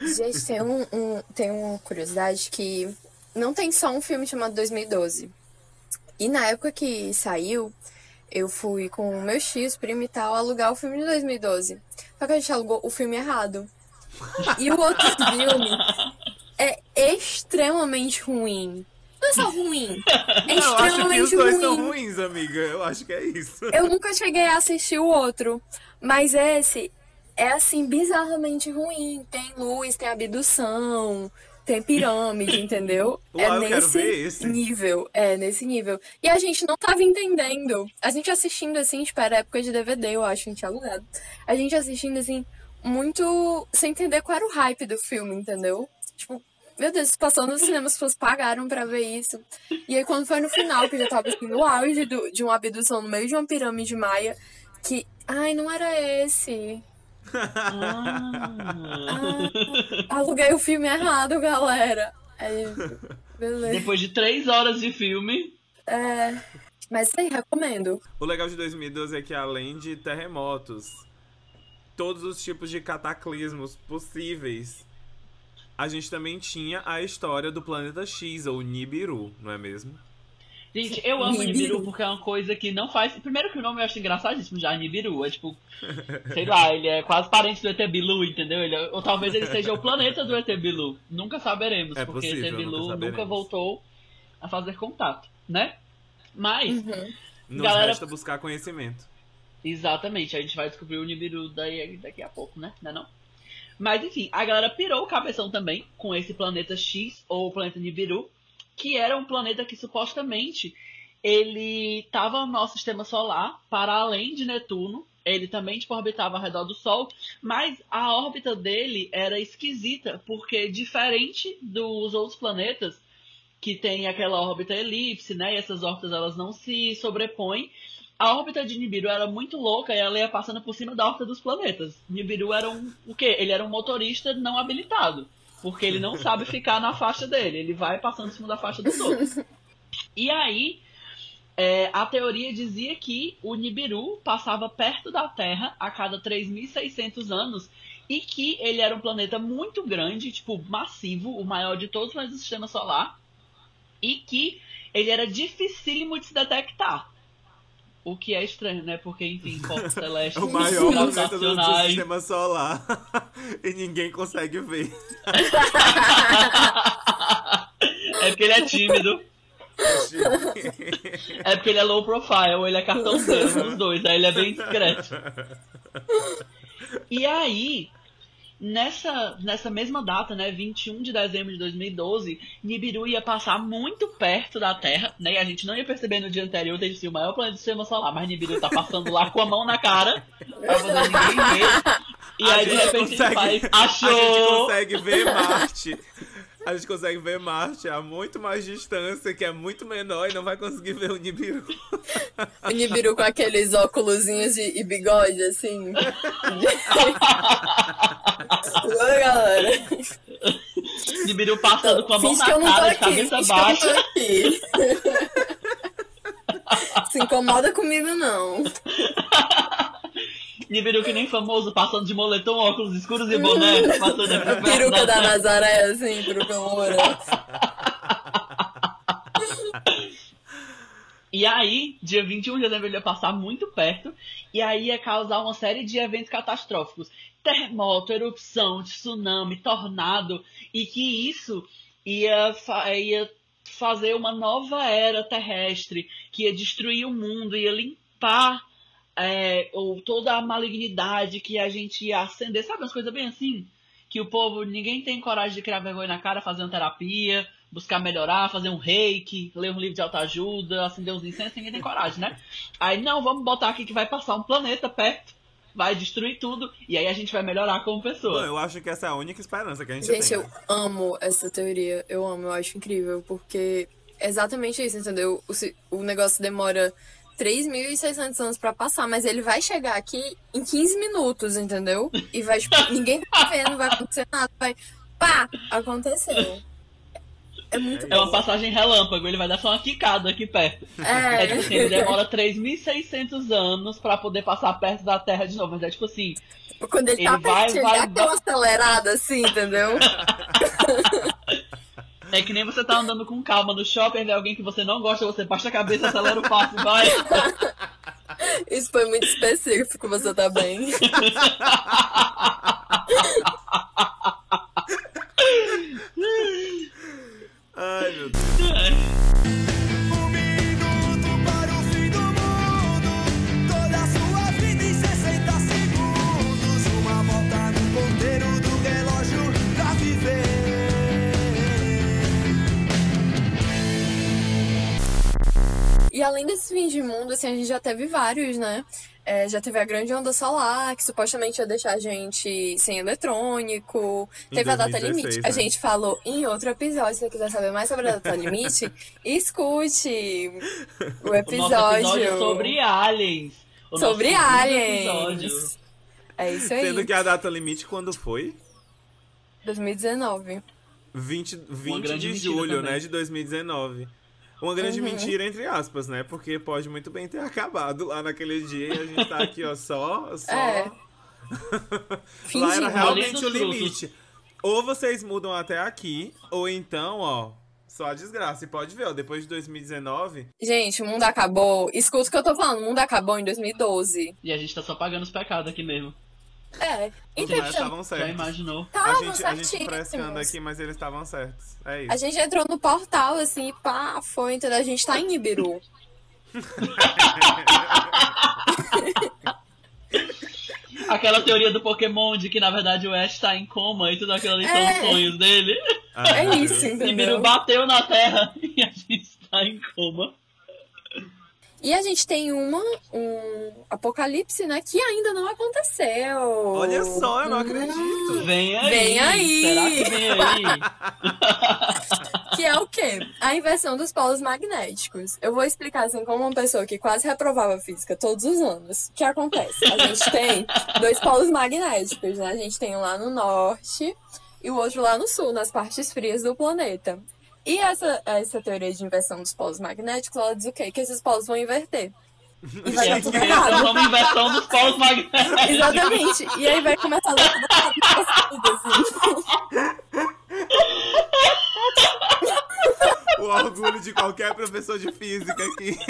Gente, tem, um, um- tem uma curiosidade que não tem só um filme chamado 2012. E na época que saiu, eu fui com meus tios, primo e tal, alugar o filme de 2012. Só que a gente alugou o filme errado. E o outro filme é extremamente ruim. Não é só ruim, é Eu acho que os extremamente dois ruim. são ruins, amiga. Eu acho que é isso. Eu nunca cheguei a assistir o outro, mas esse é assim bizarramente ruim. Tem luz, tem abdução, tem pirâmide, entendeu? Uau, é nesse nível, é nesse nível. E a gente não tava entendendo. A gente assistindo assim, tipo, era época de DVD, eu acho, a gente tinha alugado. A gente assistindo assim, muito sem entender qual era o hype do filme, entendeu? Tipo, meu Deus, passou no cinema, as pessoas pagaram pra ver isso. E aí, quando foi no final, que já tava assim, no auge do- de uma abdução no meio de uma pirâmide maia, que. Ai, não era esse. Ah, aluguei o filme errado, galera. Aí, beleza. Depois de três horas de filme, É, mas aí, recomendo. O legal de 2012 é que além de terremotos, todos os tipos de cataclismos possíveis, a gente também tinha a história do planeta X, ou Nibiru, não é mesmo? Gente, eu amo Nibiru. Nibiru porque é uma coisa que não faz. Primeiro que o nome eu acho engraçadíssimo já, Nibiru. É tipo, sei lá, ele é quase parente do ET Bilu, entendeu? Ele é- ou talvez ele seja o planeta do ET Bilu. Nunca saberemos, É porque possível, ET Bilu nunca nunca, voltou a fazer contato, né? Mas, Nos Galera- resta buscar conhecimento. exatamente, a gente vai descobrir o Nibiru daí, daqui a pouco, né? Não é não? Mas enfim, a galera pirou o cabeção também com esse planeta X, ou planeta Nibiru, que era um planeta que supostamente ele estava no nosso sistema solar, para além de Netuno. Ele também tipo, orbitava ao redor do Sol, mas a órbita dele era esquisita, porque diferente dos outros planetas, que tem aquela órbita elipse, né? E essas órbitas elas não se sobrepõem. A órbita de Nibiru era muito louca e ela ia passando por cima da órbita dos planetas. Nibiru era um. O quê? Ele era um motorista não habilitado. Porque ele não sabe ficar na faixa dele. Ele vai passando por cima da faixa dos outros. E aí, é, a teoria dizia que o Nibiru passava perto da Terra a cada 3.600 anos e que ele era um planeta muito grande, tipo, massivo, o maior de todos os do sistema solar, e que ele era dificílimo de se detectar. O que é estranho, né? Porque, enfim, corpos É celestes o maior planeta do, sistema solar. e ninguém consegue ver. É porque ele é tímido. É porque ele é low profile, ou ele é cartãozeiro, os dois, aí ele é bem discreto. E aí, nessa, nessa mesma data, né, 21 de dezembro de 2012, Nibiru ia passar muito perto da Terra, né, e a gente não ia perceber no dia anterior ter sido o maior planeta do sistema solar, mas Nibiru tá passando lá com a mão na cara, pra poder ninguém ver. E A aí, de gente repente, ele faz, A gente achou... consegue ver Marte. A gente consegue ver Marte a muito mais distância, que é muito menor, e não vai conseguir ver o Nibiru. O Nibiru com aqueles óculosinhos e, e bigode, assim. Oi, galera. Nibiru passando com a mão na cara, de aqui, cabeça finge que eu não baixa. Se incomoda comigo, não. Nibiru que nem famoso, passando de moletom, óculos escuros e boné, passando aqui Peruca da. Nazaré, assim, peruca loura. E aí, dia 21 de dezembro ele ia passar muito perto, e aí ia causar uma série de eventos catastróficos. Terremoto, erupção, tsunami, tornado, e que isso ia, ia fazer uma nova era terrestre, que ia destruir o mundo, ia limpar é, ou toda a malignidade que a gente ia acender, sabe umas coisas bem assim? Que o povo, ninguém tem coragem de criar vergonha na cara, fazer uma terapia, buscar melhorar, fazer um reiki, ler um livro de autoajuda, acender uns incensos, ninguém tem coragem, né? Aí, não, vamos botar aqui que vai passar um planeta perto, vai destruir tudo, e aí a gente vai melhorar como Bom, pessoa. eu acho que essa é a única esperança que a gente, Gente, tem. eu amo essa teoria. Eu amo, eu acho incrível, porque é exatamente isso, entendeu? O, o negócio demora 3.600 anos pra passar, mas ele vai chegar aqui em 15 minutos, entendeu? E vai, tipo, ninguém tá vendo, não vai acontecer nada, vai. Pá! Aconteceu. É muito É uma passagem relâmpago, ele vai dar só uma quicada aqui perto. É tipo assim, ele É. demora 3.600 anos pra poder passar perto da Terra de novo. Mas é tipo assim, Quando ele, tá ele vai- pertinho, vai- ele dá aquela acelerada assim, entendeu? é que nem você tá andando com calma no shopping, vê alguém que você não gosta, você baixa a cabeça, acelera o passo e vai. Isso foi muito específico, você tá bem. Ai, meu Deus. E além desse fim de mundo, assim, a gente já teve vários, né? É, já teve a grande onda solar, que supostamente ia deixar a gente sem eletrônico. Em Teve a data 2016, limite. né? A gente falou em outro episódio. Se você quiser saber mais sobre a data limite, escute o O episódio. nosso episódio sobre aliens. O Sobre aliens. episódio. É isso aí. Sendo que a data limite quando foi? 2019. 20, 20 grande de julho, também. né, de 2019. Uma grande Uhum. mentira, entre aspas, né? Porque pode muito bem ter acabado lá naquele dia e a gente tá aqui, ó, só. só... É. Lá era realmente o limite. Ou vocês mudam até aqui, ou então, ó, só a desgraça. E pode ver, ó, depois de 2019, Gente, o mundo acabou. Escuta o que eu tô falando. O mundo acabou em 2012. E a gente tá só pagando os pecados aqui mesmo. É. Então, mas estavam Já certos. imaginou? A estavam gente, a gente frescando aqui, mas eles estavam certos. É A isso. gente entrou no portal, assim, pá, foi, entendeu? A gente tá em Ibiru. Aquela teoria do Pokémon de que na verdade o Ash tá em coma e tudo aquilo ali são É. os sonhos dele. Ah, É isso, Deus. Nibiru entendeu? bateu na Terra e a gente tá em coma. E a gente tem uma, um apocalipse, né, que ainda não aconteceu. Olha só, eu não Hum, acredito. Vem aí! Vem aí. Será que vem aí? Que é o quê? A inversão dos polos magnéticos. Eu vou explicar assim, como uma pessoa que quase reprovava física todos os anos. O que acontece? A gente tem dois polos magnéticos, né? A gente tem um lá no norte e o outro lá no sul, nas partes frias do planeta. E essa, essa teoria de inversão dos polos magnéticos, ela diz o quê? Que esses polos vão inverter. E vai dar Essa tudo é errado. uma inversão dos polos magnéticos. Exatamente. E aí vai começar a dar tudo errado, assim. O orgulho de qualquer professor de física aqui.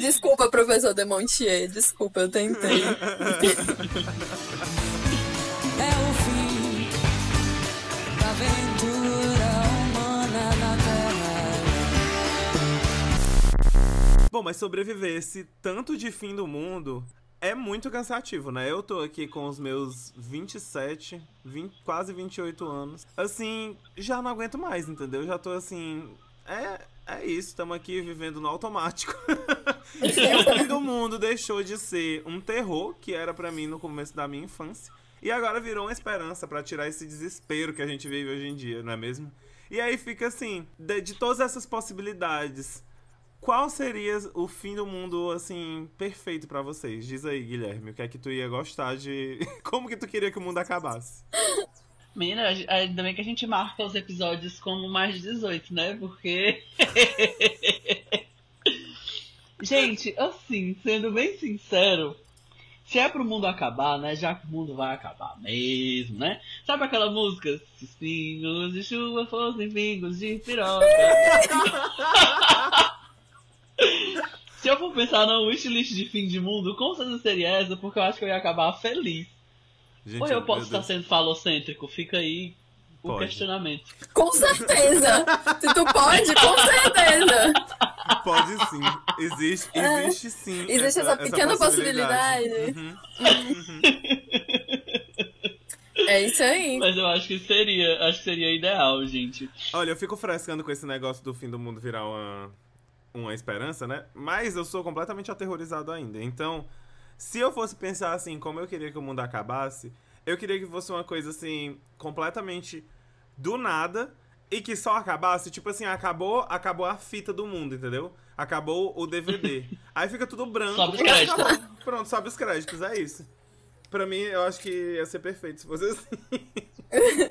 Desculpa, professor Demontier. Desculpa, eu tentei. É o fim da aventura humana na Terra. Bom, mas sobreviver esse tanto de fim do mundo é muito cansativo, né? Eu tô aqui com os meus 27, 20, quase 28 anos. Assim, já não aguento mais, entendeu? Já tô assim. É, é isso, estamos aqui vivendo no automático. e o fim do mundo deixou de ser um terror, que era pra mim no começo da minha infância. E agora virou uma esperança pra tirar esse desespero que a gente vive hoje em dia, não é mesmo? E aí fica assim, de, de todas essas possibilidades, qual seria o fim do mundo, assim, perfeito pra vocês? Diz aí, Guilherme, o que é que tu ia gostar de... Como que tu queria que o mundo acabasse? Menina, ainda bem que a gente marca os episódios como mais de 18, né? Porque. gente, assim, sendo bem sincero, se é pro mundo acabar, né? Já que o mundo vai acabar mesmo, né? Sabe aquela música? Se os pingos de chuva fossem pingos de piroca. se eu for pensar no wishlist de fim de mundo, com certeza seria essa, porque eu acho que eu ia acabar feliz. Gente, Ou eu posso estar sendo falocêntrico, fica aí o Pode. questionamento. Com certeza! Se tu pode, com certeza! Pode sim. Existe, existe sim. É. Existe essa, pequena possibilidade. Uhum. É isso aí. Mas eu acho que seria, acho que seria ideal, gente. Olha, eu fico frescando com esse negócio do fim do mundo virar uma, uma esperança, né? Mas eu sou completamente aterrorizado ainda. Então, se eu fosse pensar assim, como eu queria que o mundo acabasse, eu queria que fosse uma coisa assim, completamente do nada e que só acabasse, tipo assim, acabou, acabou a fita do mundo, entendeu? Acabou o DVD. Aí fica tudo branco. Sobe os créditos. acabou. Pronto, sobe os créditos, é isso. Pra mim, eu acho que ia ser perfeito se fosse assim.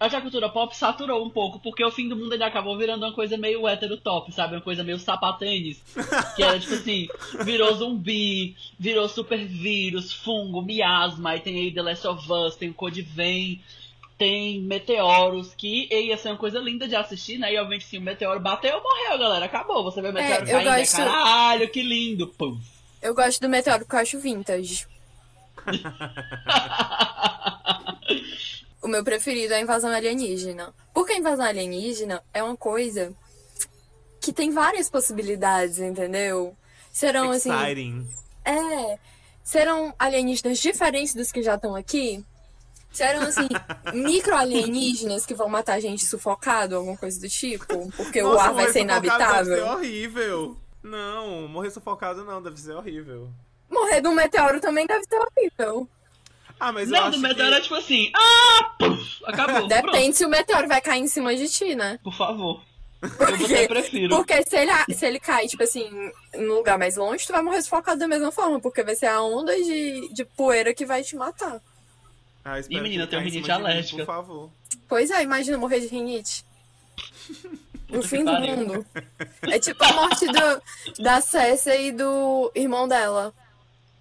Acho que a cultura pop saturou um pouco, porque o fim do mundo ele acabou virando uma coisa meio hétero top, sabe? Uma coisa meio sapatênis. Que era tipo assim, virou zumbi, virou super vírus, fungo, miasma, aí tem aí The Last of Us, tem o Code Vein, tem meteoros, que ia ser uma coisa linda de assistir, né? E obviamente assim, o meteoro bateu, morreu, galera. Acabou. Você vê o meteoro É, eu caindo, é gosto- caralho, que lindo. Pum. Eu gosto do meteoro porque eu acho vintage. O meu preferido é a invasão alienígena. Porque a invasão alienígena é uma coisa que tem várias possibilidades, entendeu? Serão assim. Exciting. É. Serão alienígenas diferentes dos que já estão aqui? Serão, assim, micro-alienígenas que vão matar a gente sufocado, alguma coisa do tipo? Porque o Nossa, ar vai ser sufocado Deve inabitável? ser horrível. Não, morrer sufocado não, deve ser horrível. Morrer de um meteoro também deve ser horrível. Ah, mas eu Não, acho do meteoro é que... tipo assim, ah, puf, acabou. Pronto, Depende se o meteoro vai cair em cima de ti, né? por favor. Prefiro. Porque se ele, se ele cair, tipo assim, num lugar mais longe, tu vai morrer sufocado da mesma forma, porque vai ser a onda de, de poeira que vai te matar. Ah, Ih, menina, que eu tenho caia em rinite de mim, alérgica. Por favor. Pois é, imagina morrer de rinite. No fim do mundo. É tipo a morte do, da Cersei e do irmão dela.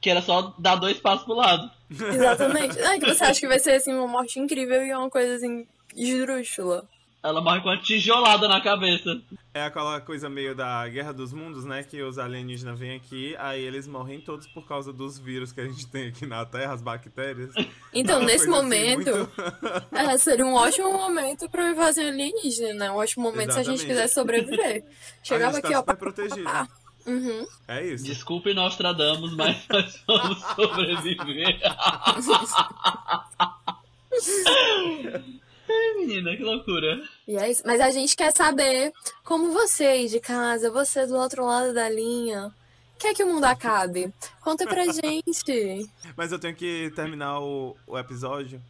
Que era só dar dois passos pro lado. Exatamente. Não, é que você acha que vai ser assim uma morte incrível e é uma coisa assim esdrúxula. Ela morre com uma tijolada na cabeça. É aquela coisa meio da Guerra dos Mundos, né? Que os alienígenas vêm aqui, aí eles morrem todos por causa dos vírus que a gente tem aqui na Terra, as bactérias. Então, nesse assim, momento, muito- é, seria um ótimo momento pra invasão alienígena, né? Um ótimo momento se a gente Exatamente. quiser sobreviver. Chegava a gente aqui, tá ó. super pá, protegido. pá, pá. Uhum. É isso. Desculpe Nostradamus, mas nós vamos sobreviver. Ai, menina, que loucura. E é isso. Mas a gente quer saber como você aí de casa, você do outro lado da linha, quer que o mundo acabe? Conta pra gente. Mas eu tenho que terminar o, o episódio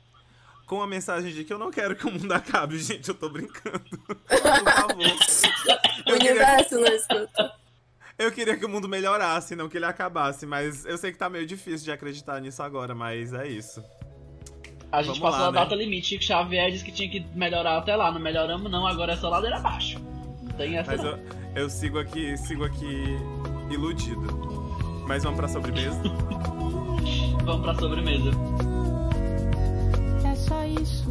com a mensagem de que eu não quero que o mundo acabe, gente. Eu tô brincando. Por favor. O Eu queria, universo não escuta. Eu queria que o mundo melhorasse, não que ele acabasse. Mas eu sei que tá meio difícil de acreditar nisso agora, mas é isso. A gente Vamos passou lá, a né? data limite. Chico Xavier disse que tinha que melhorar até lá. Não melhoramos, não. Agora é só ladeira abaixo. Não tem essa. Mas não. eu, eu sigo aqui, sigo aqui iludido. Mas vamos pra sobremesa? Vamos pra sobremesa. É só isso,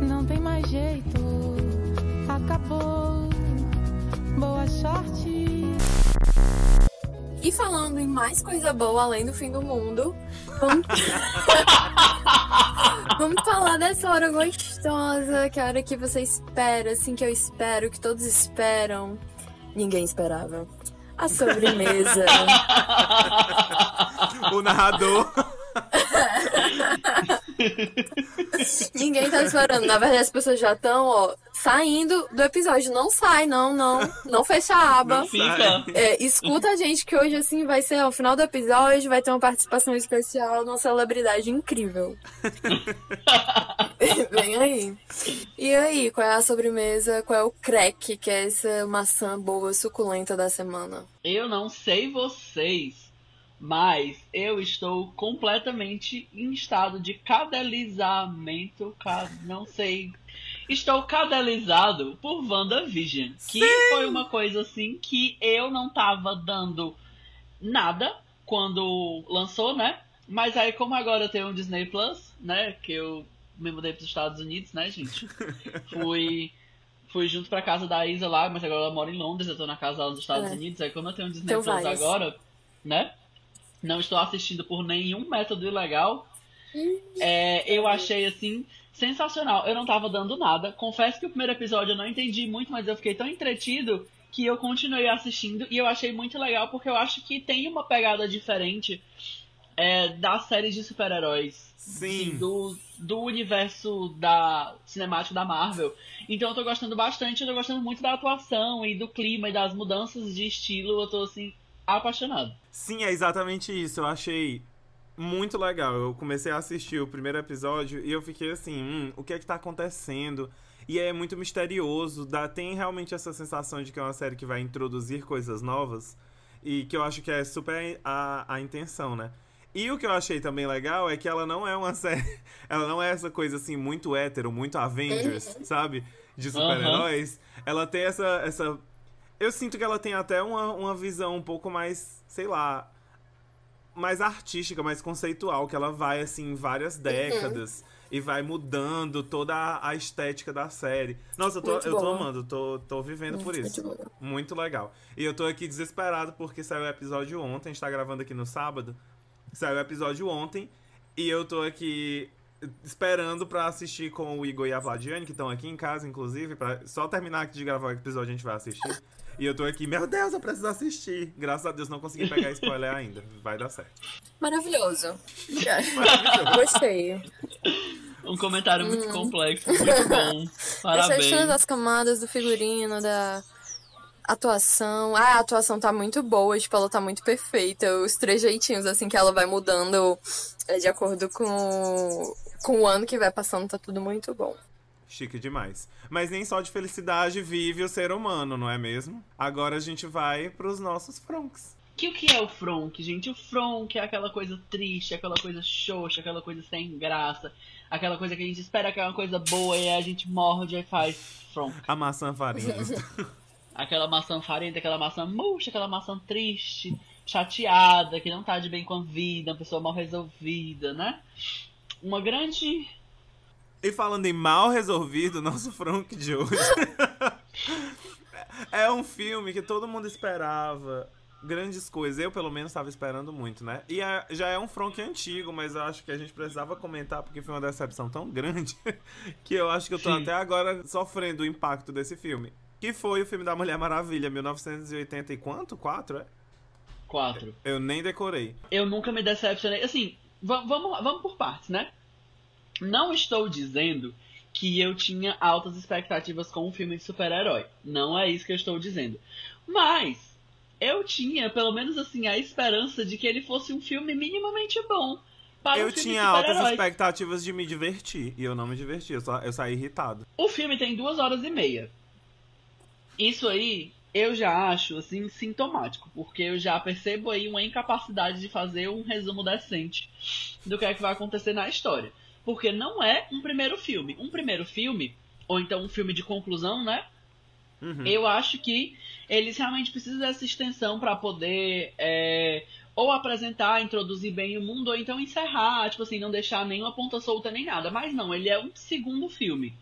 não tem mais jeito. Acabou. Boa sorte. E falando em mais coisa boa além do fim do mundo, vamos, vamos falar dessa hora gostosa, que é a hora que você espera, assim que eu espero, que todos esperam. Ninguém esperava. A sobremesa. o narrador. Ninguém tá esperando. Na verdade, as pessoas já estão, ó, saindo do episódio. Não sai, não, não. Não fecha a aba. Não fica. É, escuta a gente que hoje, assim, vai ser ao final do episódio, vai ter uma participação especial de uma celebridade incrível. Vem aí. E aí, qual é a sobremesa? Qual é o crack, que é essa maçã boa, suculenta da semana? Eu não sei vocês, mas eu estou completamente em estado de cadelizamento. ca- Não sei. Estou cadelizado por WandaVision. Que foi uma coisa assim que eu não tava dando nada quando lançou, né? Mas aí, como agora eu tenho um Disney Plus, né? Que eu me mudei para os Estados Unidos, né, gente? Fui. Fui junto pra casa da Isa lá, mas agora ela mora em Londres, eu tô na casa dela nos Estados É. Unidos. Aí, como eu tenho um Disney Então Plus agora, né? Não estou assistindo por nenhum método ilegal. É, eu achei assim sensacional. Eu não tava dando nada. Confesso que o primeiro episódio eu não entendi muito, mas eu fiquei tão entretido que eu continuei assistindo e eu achei muito legal porque eu acho que tem uma pegada diferente é, da série de super-heróis. Sim. Do, do universo da cinemático da Marvel. Então eu tô gostando bastante, eu tô gostando muito da atuação e do clima e das mudanças de estilo. Eu tô assim, apaixonado. Sim, é exatamente isso. Eu achei muito legal. Eu comecei a assistir o primeiro episódio e eu fiquei assim, hum, o que é que tá acontecendo? E é muito misterioso, dá, tem realmente essa sensação de que é uma série que vai introduzir coisas novas e que eu acho que é super a, a intenção, né? E o que eu achei também legal é que ela não é uma série. Ela não é essa coisa assim, muito hétero, muito Avengers, sabe? De super-heróis. Ela tem essa, essa. Eu sinto que ela tem até uma, uma visão um pouco mais, sei lá. Mais artística, mais conceitual, que ela vai assim em várias décadas e vai mudando toda a, estética da série. Nossa, eu tô, Muito eu tô amando, tô, tô vivendo por Muito isso. bom. Muito legal. E eu tô aqui desesperado porque saiu o episódio ontem, a gente tá gravando aqui no sábado. Saiu o episódio ontem e eu tô aqui esperando pra assistir com o Igor e a Vladiane, que estão aqui em casa, inclusive, pra só terminar aqui de gravar o episódio a gente vai assistir. E eu tô aqui, meu Deus, eu preciso assistir. Graças a Deus não consegui pegar spoiler ainda. Vai dar certo. Maravilhoso. Gostei. Um comentário muito Hum. complexo, muito bom. Gostei Parabéns. todas as camadas do figurino, da atuação. Ah, a atuação tá muito boa, tipo, ela tá muito perfeita. Os trejeitinhos, assim, que ela vai mudando é, de acordo com, com o ano que vai passando, tá tudo muito bom. Chique demais. Mas nem só de felicidade vive o ser humano, não é mesmo? Agora a gente vai pros nossos fronks. Que o que é o Fronk, gente? O Fronk é aquela coisa triste, aquela coisa xoxa, aquela coisa sem graça, aquela coisa que a gente espera que é uma coisa boa e aí a gente morde e faz Fronk. A maçã farinha. Aquela maçã farenta, aquela maçã murcha, aquela maçã triste, chateada, que não tá de bem com a vida, uma pessoa mal resolvida, né? Uma grande. E falando em mal resolvido, nosso Frank de hoje. é um filme que todo mundo esperava grandes coisas. Eu, pelo menos, estava esperando muito, né? E é- já é um Frank antigo, mas eu acho que a gente precisava comentar porque foi uma decepção tão grande que eu acho que eu tô Sim. até agora sofrendo o impacto desse filme. Que foi o filme da Mulher Maravilha, 1980 e quanto? Quatro, é? Quatro. Eu nem decorei. Eu nunca me decepcionei. Assim, va- vamos, vamos por partes, né? Não estou dizendo que eu tinha altas expectativas com um filme de super-herói. Não é isso que eu estou dizendo. Mas eu tinha, pelo menos assim, a esperança de que ele fosse um filme minimamente bom. Para um eu filme tinha de altas expectativas de me divertir. E eu não me diverti, eu, só, eu saí irritado. O filme tem duas horas e meia. Isso aí eu já acho assim sintomático, porque eu já percebo aí uma incapacidade de fazer um resumo decente do que é que vai acontecer na história. Porque não é um primeiro filme. Um primeiro filme, ou então um filme de conclusão, né? Uhum. Eu acho que eles realmente precisam dessa extensão para poder é, ou apresentar, introduzir bem o mundo, ou então encerrar, tipo assim, não deixar nenhuma ponta solta nem nada. Mas não, ele é um segundo filme.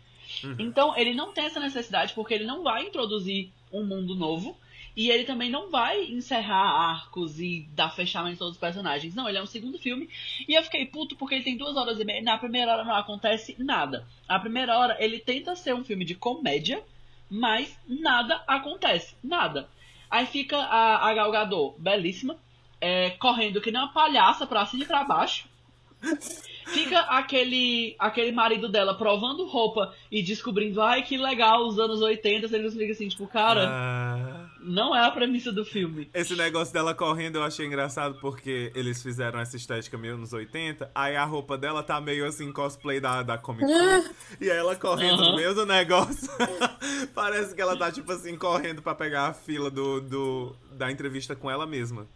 Uhum. Então ele não tem essa necessidade porque ele não vai introduzir um mundo novo. E ele também não vai encerrar arcos e dar fechamento a todos os personagens. Não, ele é um segundo filme. E eu fiquei puto porque ele tem duas horas e meia. Na primeira hora não acontece nada. Na primeira hora ele tenta ser um filme de comédia, mas nada acontece. Nada. Aí fica a, a Gal Gadot, belíssima, é, correndo que nem uma palhaça pra cima e pra baixo. Fica aquele aquele marido dela provando roupa e descobrindo, ai que legal, os anos 80, ele fica assim, tipo, cara, Ah, não é a premissa do filme. esse negócio dela correndo eu achei engraçado porque eles fizeram essa estética meio nos 80, aí a roupa dela tá meio assim cosplay da, da Comic Con. e aí ela correndo no Aham. meio do negócio. Parece que ela tá tipo assim correndo pra pegar a fila do, do da entrevista com ela mesma.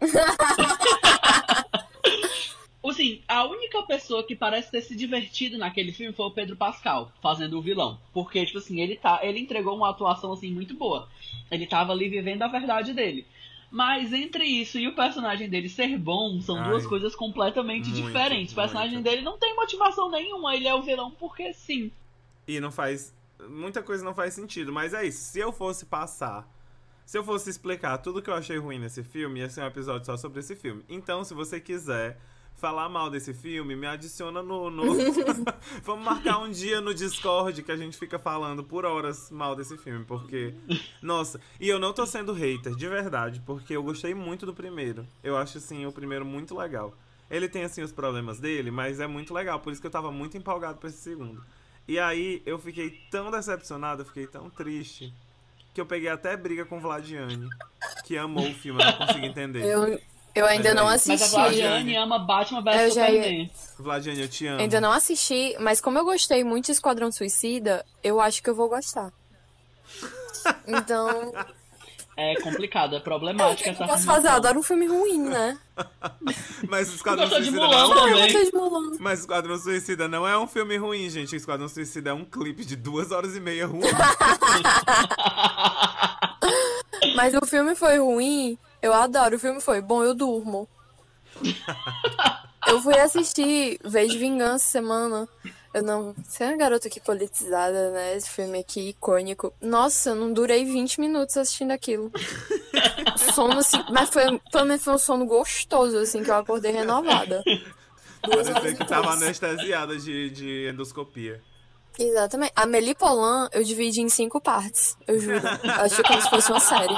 Assim, a única pessoa que parece ter se divertido naquele filme foi o Pedro Pascal, fazendo o vilão. Porque, tipo assim, ele, tá, ele entregou uma atuação, assim, muito boa. Ele tava ali vivendo a verdade dele. Mas entre isso e o personagem dele ser bom, são Ai, duas coisas completamente muito, diferentes. O personagem muito. dele não tem motivação nenhuma, ele é o vilão porque sim. E não faz. Muita coisa não faz sentido, mas é isso. Se eu fosse passar. Se eu fosse explicar tudo que eu achei ruim nesse filme, ia ser um episódio só sobre esse filme. Então, se você quiser, falar mal desse filme, me adiciona no. no... Vamos marcar um dia no Discord que a gente fica falando por horas mal desse filme, porque. Nossa, e eu não tô sendo hater, de verdade, porque eu gostei muito do primeiro. Eu acho, assim, o primeiro muito legal. Ele tem, assim, os problemas dele, mas é muito legal, por isso que eu tava muito empolgado pra esse segundo. E aí eu fiquei tão decepcionado, eu fiquei tão triste, que eu peguei até briga com Vladiane, que amou o filme, eu não consegui entender. Eu, eu ainda Mas não aí- Mas a assisti. Vladiane ama Batman Eu vs já Superman. Vladiane, eu te amo. Ainda não assisti, mas como eu gostei muito de Esquadrão Suicida, eu acho que eu vou gostar. Então, É complicado, é o problemática que essa eu posso fazer? Eu adoro um filme ruim, né? Mas o Esquadrão Gostou de Suicida Mulan não é Eu também? gostei de Mulan. Mas Esquadrão Suicida não é um filme ruim, gente. Esquadrão Suicida é um clipe de duas horas e meia ruim. Mas o filme foi ruim, eu adoro. O filme foi bom, eu durmo. Eu fui assistir V de Vingança semana. Eu não. Você é uma garota aqui politizada, né? Esse filme aqui, icônico. Nossa, eu não durei 20 minutos assistindo aquilo. Sono assim. Mas foi, pelo menos foi um sono gostoso, assim, que eu acordei renovada. Duas Parecia que tava anestesiada de, de endoscopia. Exatamente. A Melipolan eu dividi em cinco partes, eu juro. Eu achei como se fosse uma série.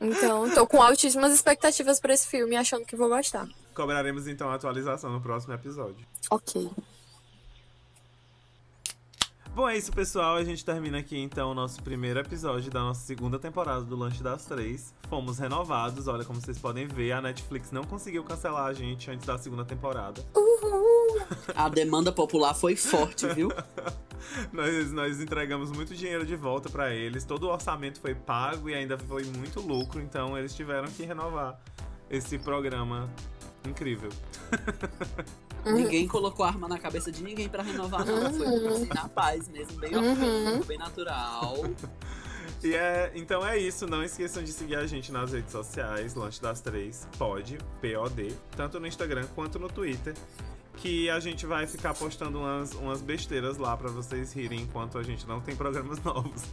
Então, tô com altíssimas expectativas pra esse filme, achando que vou gostar. Cobraremos então a atualização no próximo episódio. Ok. Bom, é isso, pessoal. A gente termina aqui então o nosso primeiro episódio da nossa segunda temporada do Lanche das Três. Fomos renovados, olha como vocês podem ver, a Netflix não conseguiu cancelar a gente antes da segunda temporada. A demanda popular foi forte, viu? Nós, nós entregamos muito dinheiro de volta pra eles, todo o orçamento foi pago e ainda foi muito lucro, então eles tiveram que renovar esse programa incrível. Ninguém colocou arma na cabeça de ninguém pra renovar, não. Foi assim, na paz mesmo, bem orgânico, bem natural. E é, então é isso, não esqueçam de seguir a gente nas redes sociais, Lanche das Três, pode, P-O-D, tanto no Instagram quanto no Twitter, que a gente vai ficar postando umas, umas besteiras lá pra vocês rirem enquanto a gente não tem programas novos.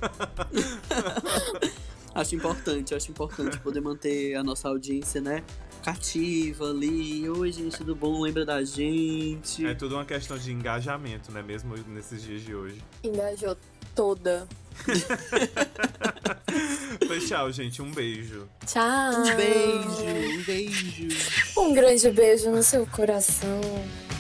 Acho importante, acho importante poder manter a nossa audiência, né? Cativa ali. Oi, gente, tudo bom? Lembra da gente? é tudo uma questão de engajamento, né, mesmo nesses dias de hoje. Engajou toda. Pois tchau, gente, um beijo. Tchau. Um beijo, um beijo. Um grande beijo no seu coração.